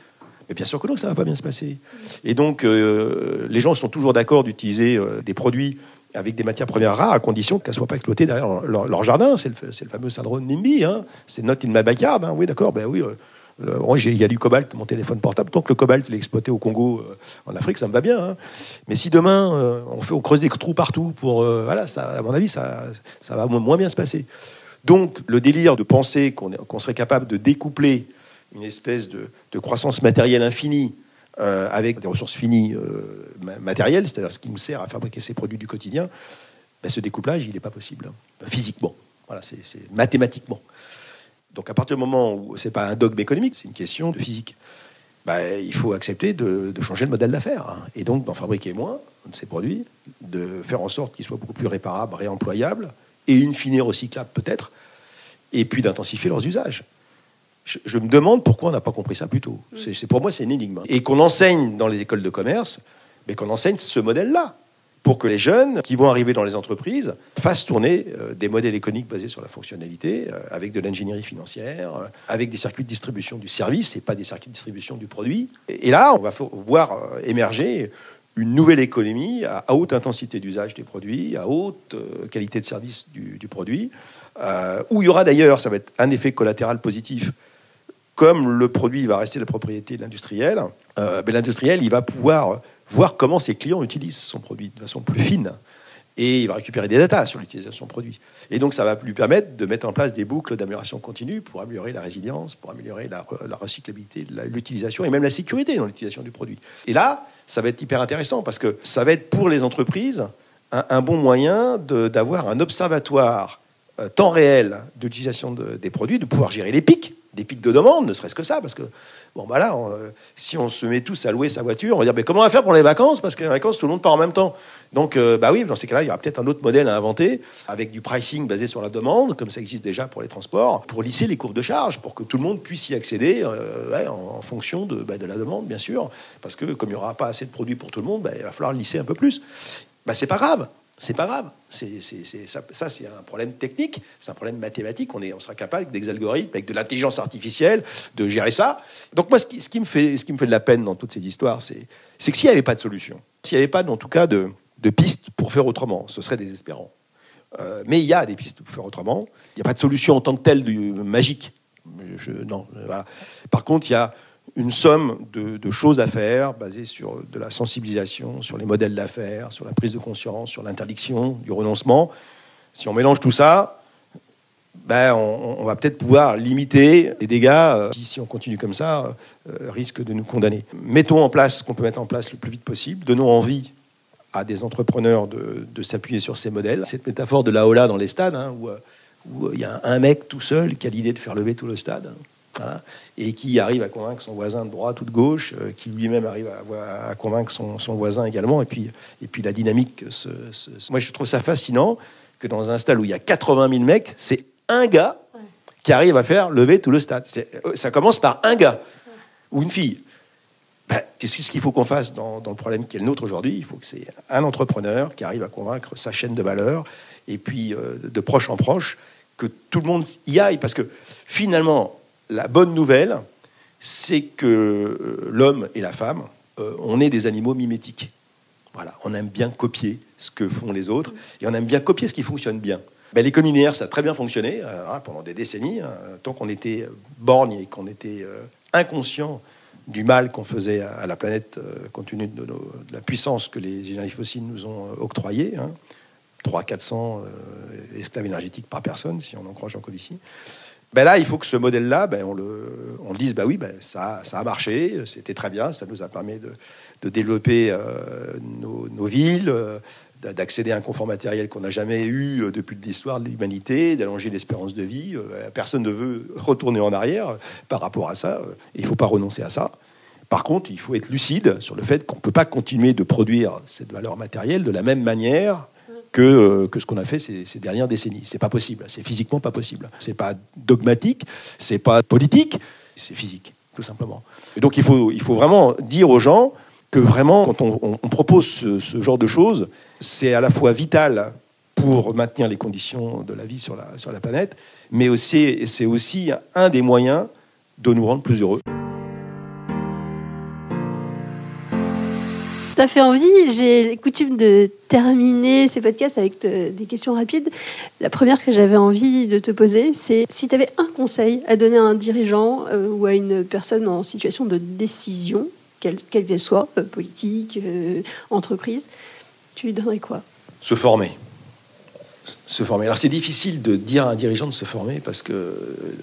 Mais bien sûr que non, ça va pas bien se passer. Et donc, euh, les gens sont toujours d'accord d'utiliser euh, des produits avec des matières premières rares, à condition qu'elles ne soient pas exploitées derrière leur, jardin. C'est le, fameux syndrome NIMBY. Hein. C'est not in my backyard. Hein. Oui, d'accord, ben oui. Euh, il y a du cobalt, mon téléphone portable. Tant que le cobalt est exploité au Congo, en Afrique, ça me va bien. Hein. Mais si demain, on, fait, on creuse des trous partout, pour, voilà, à mon avis, ça, ça va moins bien se passer. Donc, le délire de penser qu'on serait capable de découpler une espèce de, croissance matérielle infinie euh, avec des ressources finies euh, matérielles, c'est-à-dire ce qui nous sert à fabriquer ces produits du quotidien, ben, ce découplage, il n'est pas possible, hein. physiquement. Voilà, c'est mathématiquement. Donc à partir du moment où c'est pas un dogme économique, c'est une question de physique, ben, il faut accepter de, changer le modèle d'affaires hein. et donc d'en fabriquer moins de ces produits, de faire en sorte qu'ils soient beaucoup plus réparables, réemployables et in fine recyclables peut-être, et puis d'intensifier leurs usages je, me demande pourquoi on n'a pas compris ça plus tôt. C'est, pour moi, c'est une énigme. Et qu'on enseigne dans les écoles de commerce, mais qu'on enseigne ce modèle-là, pour que les jeunes qui vont arriver dans les entreprises fassent tourner euh, des modèles économiques basés sur la fonctionnalité, euh, avec de l'ingénierie financière, euh, avec des circuits de distribution du service et pas des circuits de distribution du produit. Et, là, on va voir émerger une nouvelle économie à, haute intensité d'usage des produits, à haute qualité de service du, du produit, où il y aura d'ailleurs, ça va être un effet collatéral positif, comme le produit va rester la propriété de l'industriel, euh, ben, l'industriel il va pouvoir voir comment ses clients utilisent son produit de façon plus fine. Et il va récupérer des datas sur l'utilisation de produit. Et donc, ça va lui permettre de mettre en place des boucles d'amélioration continue pour améliorer la résilience, pour améliorer la, recyclabilité, l'utilisation et même la sécurité dans l'utilisation du produit. Et là, ça va être hyper intéressant parce que ça va être pour les entreprises un, bon moyen d'avoir un observatoire euh, temps réel d'utilisation des produits, de pouvoir gérer les pics des pics de demande, ne serait-ce que ça, parce que bon bah euh, si on se met tous à louer sa voiture, on va dire mais comment on va faire pour les vacances? Parce que les vacances, tout le monde part en même temps. Donc euh, bah oui, dans ces cas-là, il y aura peut-être un autre modèle à inventer avec du pricing basé sur la demande, comme ça existe déjà pour les transports, pour lisser les courbes de charge, pour que tout le monde puisse y accéder euh, en, fonction de, bah, de, la demande, bien sûr, parce que comme il n'y aura pas assez de produits pour tout le monde, bah, il va falloir lisser un peu plus. Bah c'est pas grave. C'est pas grave. C'est, ça, c'est un problème technique, c'est un problème mathématique. On, est, on sera capable, avec des algorithmes, avec de l'intelligence artificielle, de gérer ça. Donc, moi, ce qui, me, fait, ce qui me fait de la peine dans toutes ces histoires, c'est, que s'il n'y avait pas de solution, s'il n'y avait pas, en tout cas, de, pistes pour faire autrement, ce serait désespérant. Euh, mais il y a des pistes pour faire autrement. Il n'y a pas de solution en tant que telle du, magique. Non, voilà. Par contre, il y a une somme de, choses à faire basées sur de la sensibilisation, sur les modèles d'affaires, sur la prise de conscience, sur l'interdiction, du renoncement. Si on mélange tout ça, ben, on, va peut-être pouvoir limiter les dégâts euh, qui, si on continue comme ça, euh, risquent de nous condamner. Mettons en place ce qu'on peut mettre en place le plus vite possible. Donnons envie à des entrepreneurs de, s'appuyer sur ces modèles. Cette métaphore de la Ola dans les stades, hein, où, où il y a un mec tout seul qui a l'idée de faire lever tout le stade et qui arrive à convaincre son voisin de droite ou de gauche, euh, qui lui-même arrive à, convaincre son, voisin également, et puis, et puis la dynamique. Moi, je trouve ça fascinant que dans un stade où il y a 80 000 mecs, c'est un gars qui arrive à faire lever tout le stade. Euh, ça commence par un gars ou une fille. Ben, c'est ce qu'il faut qu'on fasse dans, le problème qui est le nôtre aujourd'hui. Il faut que c'est un entrepreneur qui arrive à convaincre sa chaîne de valeur, et puis euh, de proche en proche, que tout le monde y aille, parce que finalement, la bonne nouvelle, c'est que euh, l'homme et la femme, euh, on est des animaux mimétiques. Voilà, on aime bien copier ce que font les autres et on aime bien copier ce qui fonctionne bien. Ben, L'économie linéaire, ça a très bien fonctionné euh, hein, pendant des décennies, tant qu'on était borgne et qu'on était inconscient du mal qu'on faisait à, la planète compte tenu de, la puissance que les énergies fossiles nous ont octroyée. Hein, 300-400 esclaves énergétiques par personne, si on en croit Jean Covici. Ben là, il faut que ce modèle-là, ben on, le, on dise, bah oui, ben ça, ça a marché, c'était très bien, ça nous a permis de, développer euh, nos, villes, euh, d'accéder à un confort matériel qu'on n'a jamais eu euh, depuis l'histoire de l'humanité, d'allonger l'espérance de vie. Personne ne veut retourner en arrière par rapport à ça. il ne faut pas renoncer à ça. Par contre, il faut être lucide sur le fait qu'on ne peut pas continuer de produire cette valeur matérielle de la même manière que, euh, que ce qu'on a fait ces, dernières décennies. C'est pas possible. C'est physiquement pas possible. C'est pas dogmatique, c'est pas politique, c'est physique, tout simplement. Et donc il faut, il faut vraiment dire aux gens que vraiment, quand on, propose ce, genre de choses, c'est à la fois vital pour maintenir les conditions de la vie sur la, sur la planète, mais aussi, c'est aussi un des moyens de nous rendre plus heureux. Ça fait envie. J'ai coutume de terminer ces podcasts avec des questions rapides. La première que j'avais envie de te poser, c'est si tu avais un conseil à donner à un dirigeant euh, ou à une personne en situation de décision, quelle qu'elle soit, euh, politique, euh, entreprise, tu lui donnerais quoi? Se former. Se former. Alors c'est difficile de dire à un dirigeant de se former parce que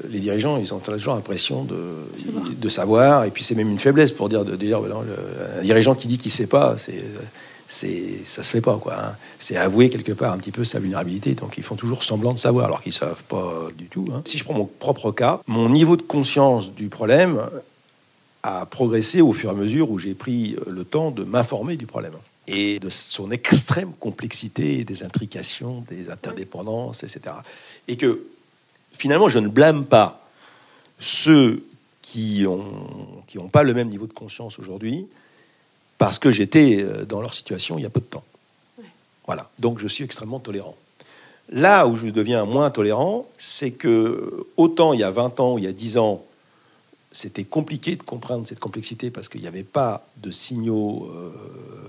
les dirigeants, ils ont toujours l'impression de, de savoir, et puis c'est même une faiblesse pour dire, de dire un dirigeant qui dit qu'il ne sait pas, c'est c'est ça se fait pas quoi. Hein. C'est avouer quelque part un petit peu sa vulnérabilité. Donc ils font toujours semblant de savoir alors qu'ils savent pas du tout. Hein. Si je prends mon propre cas, mon niveau de conscience du problème a progressé au fur et à mesure où j'ai pris le temps de m'informer du problème et de son extrême complexité, des intrications, des interdépendances, etc. Et que finalement, je ne blâme pas ceux qui n'ont qui ont pas le même niveau de conscience aujourd'hui parce que j'étais euh, dans leur situation il y a peu de temps. Voilà, donc je suis extrêmement tolérant. Là où je deviens moins tolérant, c'est que autant il y a 20 ans, il y a 10 ans, c'était compliqué de comprendre cette complexité parce qu'il n'y avait pas de signaux euh,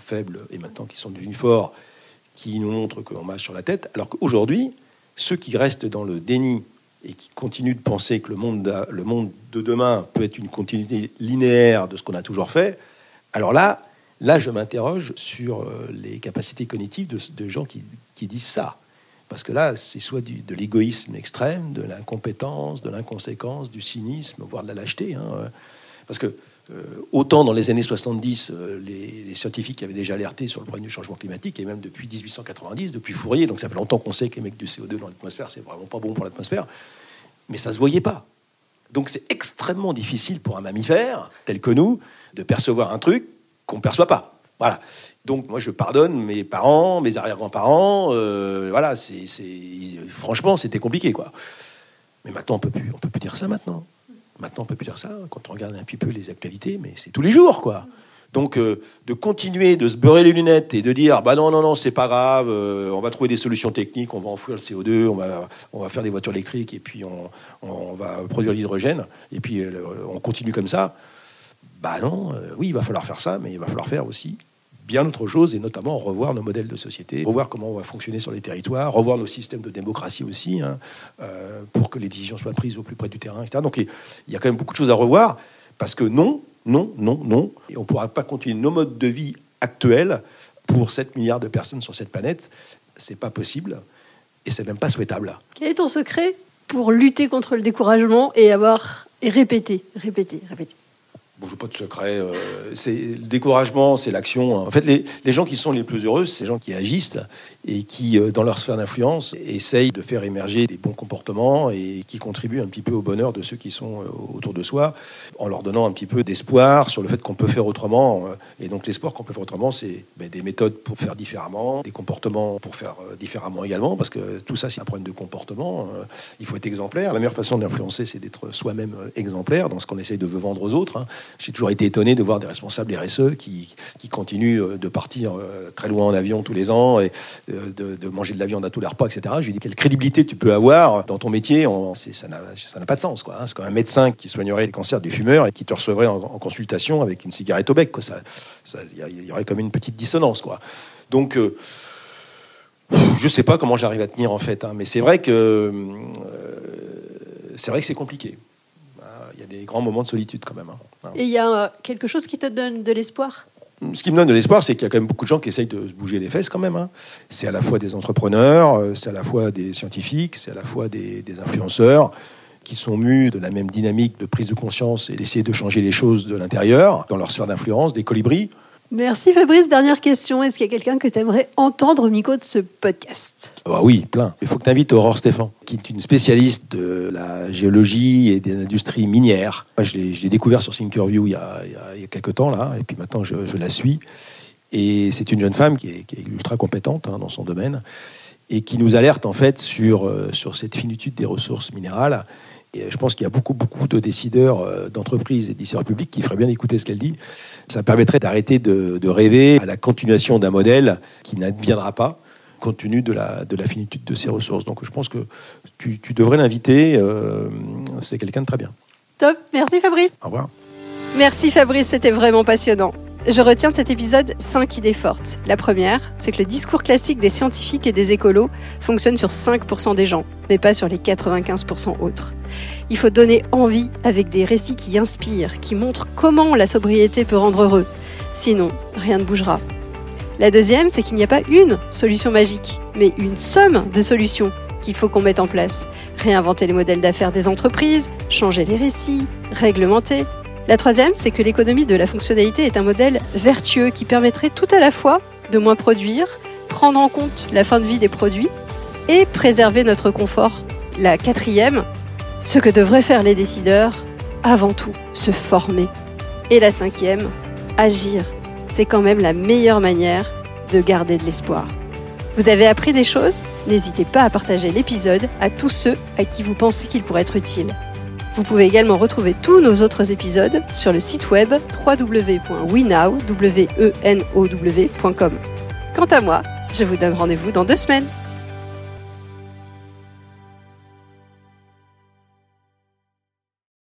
faibles et maintenant qui sont devenus forts qui nous montrent qu'on marche sur la tête. Alors qu'aujourd'hui, ceux qui restent dans le déni et qui continuent de penser que le monde, de demain peut être une continuité linéaire de ce qu'on a toujours fait, alors là, là, je m'interroge sur euh, les capacités cognitives de, gens qui disent ça. Parce que là, c'est soit de l'égoïsme extrême, de l'incompétence, de l'inconséquence, du cynisme, voire de la lâcheté. Hein. Parce que euh, autant dans les années 70, euh, les, scientifiques avaient déjà alerté sur le problème du changement climatique, et même depuis 1890, depuis Fourier, donc ça fait longtemps qu'on sait qu'émettre du CO2 dans l'atmosphère, c'est vraiment pas bon pour l'atmosphère, mais ça se voyait pas. Donc c'est extrêmement difficile pour un mammifère tel que nous de percevoir un truc qu'on ne perçoit pas. Voilà. Donc moi je pardonne mes parents, mes arrière-grands-parents. Euh, voilà, c'est, franchement c'était compliqué quoi. Mais maintenant on peut plus, on peut plus dire ça maintenant. Maintenant on peut plus dire ça quand on regarde un petit peu les actualités, mais c'est tous les jours quoi. Donc euh, de continuer de se beurrer les lunettes et de dire bah non non non c'est pas grave, euh, on va trouver des solutions techniques, on va enfouir le CO2, on va on va faire des voitures électriques et puis on, on va produire l'hydrogène et puis on continue comme ça. Bah non, oui il va falloir faire ça, mais il va falloir faire aussi bien autre chose, et notamment revoir nos modèles de société, revoir comment on va fonctionner sur les territoires, revoir nos systèmes de démocratie aussi, hein, euh, pour que les décisions soient prises au plus près du terrain, etc. Donc il y a quand même beaucoup de choses à revoir, parce que non, non, non, non, et on ne pourra pas continuer nos modes de vie actuels pour 7 milliards de personnes sur cette planète. C'est pas possible, et c'est même pas souhaitable. Quel est ton secret pour lutter contre le découragement et avoir et répéter, répéter, répéter? Bon, je pas de secret. Euh, c'est le découragement, c'est l'action. En fait, les, les, gens qui sont les plus heureux, c'est les gens qui agissent et qui, euh, dans leur sphère d'influence, essayent de faire émerger des bons comportements et qui contribuent un petit peu au bonheur de ceux qui sont euh, autour de soi, en leur donnant un petit peu d'espoir sur le fait qu'on peut faire autrement. Et donc, l'espoir qu'on peut faire autrement, c'est ben, des méthodes pour faire différemment, des comportements pour faire différemment également, parce que tout ça, c'est un problème de comportement. Il faut être exemplaire. La meilleure façon d'influencer, c'est d'être soi-même exemplaire dans ce qu'on essaye de vendre aux autres. Hein. J'ai toujours été étonné de voir des responsables RSE qui, qui continuent euh, de partir euh, très loin en avion tous les ans et euh, de, manger de la viande à tous les repas, etc. Je lui dis quelle crédibilité tu peux avoir dans ton métier Ça n'a pas de sens. Hein. C'est comme un médecin qui soignerait les cancers des fumeurs et qui te recevrait en, consultation avec une cigarette au bec. Il y, aurait comme une petite dissonance. Quoi. Donc, je ne sais pas comment j'arrive à tenir en fait, hein, mais c'est vrai que c'est vrai que c'est compliqué y a des grands moments de solitude quand même. Hein. Et il y a euh, quelque chose qui te donne de l'espoir? Ce qui me donne de l'espoir, c'est qu'il y a quand même beaucoup de gens qui essayent de se bouger les fesses quand même. Hein. C'est à la fois des entrepreneurs, euh, c'est à la fois des scientifiques, c'est à la fois des, influenceurs qui sont mus de la même dynamique de prise de conscience et d'essayer de changer les choses de l'intérieur, dans leur sphère d'influence, des colibris. Merci Fabrice. Dernière question. Est-ce qu'il y a quelqu'un que tu aimerais entendre au micro de ce podcast? Bah Oui, plein. Il faut que tu invites Aurore Stéphane, qui est une spécialiste de la géologie et des industries minières. Je l'ai découvert sur Thinkerview il y, a, il, y a, quelques temps, là, et puis maintenant je, la suis. Et c'est une jeune femme qui est, ultra compétente hein, dans son domaine et qui nous alerte en fait sur, euh, sur cette finitude des ressources minérales et je pense qu'il y a beaucoup, beaucoup de décideurs euh, d'entreprises et de décideurs publics qui feraient bien écouter ce qu'elle dit. Ça permettrait d'arrêter de, rêver à la continuation d'un modèle qui n'adviendra pas compte tenu de la, de la finitude de ces ressources. Donc je pense que tu, devrais l'inviter. Euh, c'est quelqu'un de très bien. Top. Merci Fabrice. Au revoir. Merci Fabrice, c'était vraiment passionnant. Je retiens de cet épisode 5 idées fortes. La première, c'est que le discours classique des scientifiques et des écolos fonctionne sur 5% des gens, mais pas sur les 95% autres. Il faut donner envie avec des récits qui inspirent, qui montrent comment la sobriété peut rendre heureux. Sinon, rien ne bougera. La deuxième, c'est qu'il n'y a pas une solution magique, mais une somme de solutions qu'il faut qu'on mette en place. Réinventer les modèles d'affaires des entreprises, changer les récits, réglementer, la troisième, c'est que l'économie de la fonctionnalité est un modèle vertueux qui permettrait tout à la fois de moins produire, prendre en compte la fin de vie des produits et préserver notre confort. La quatrième, ce que devraient faire les décideurs, avant tout, se former. Et la cinquième, agir. C'est quand même la meilleure manière de garder de l'espoir. Vous avez appris des choses? N'hésitez pas à partager l'épisode à tous ceux à qui vous pensez qu'il pourrait être utile. Vous pouvez également retrouver tous nos autres épisodes sur le site web www.wenow.com. Quant à moi, je vous donne rendez-vous dans deux semaines.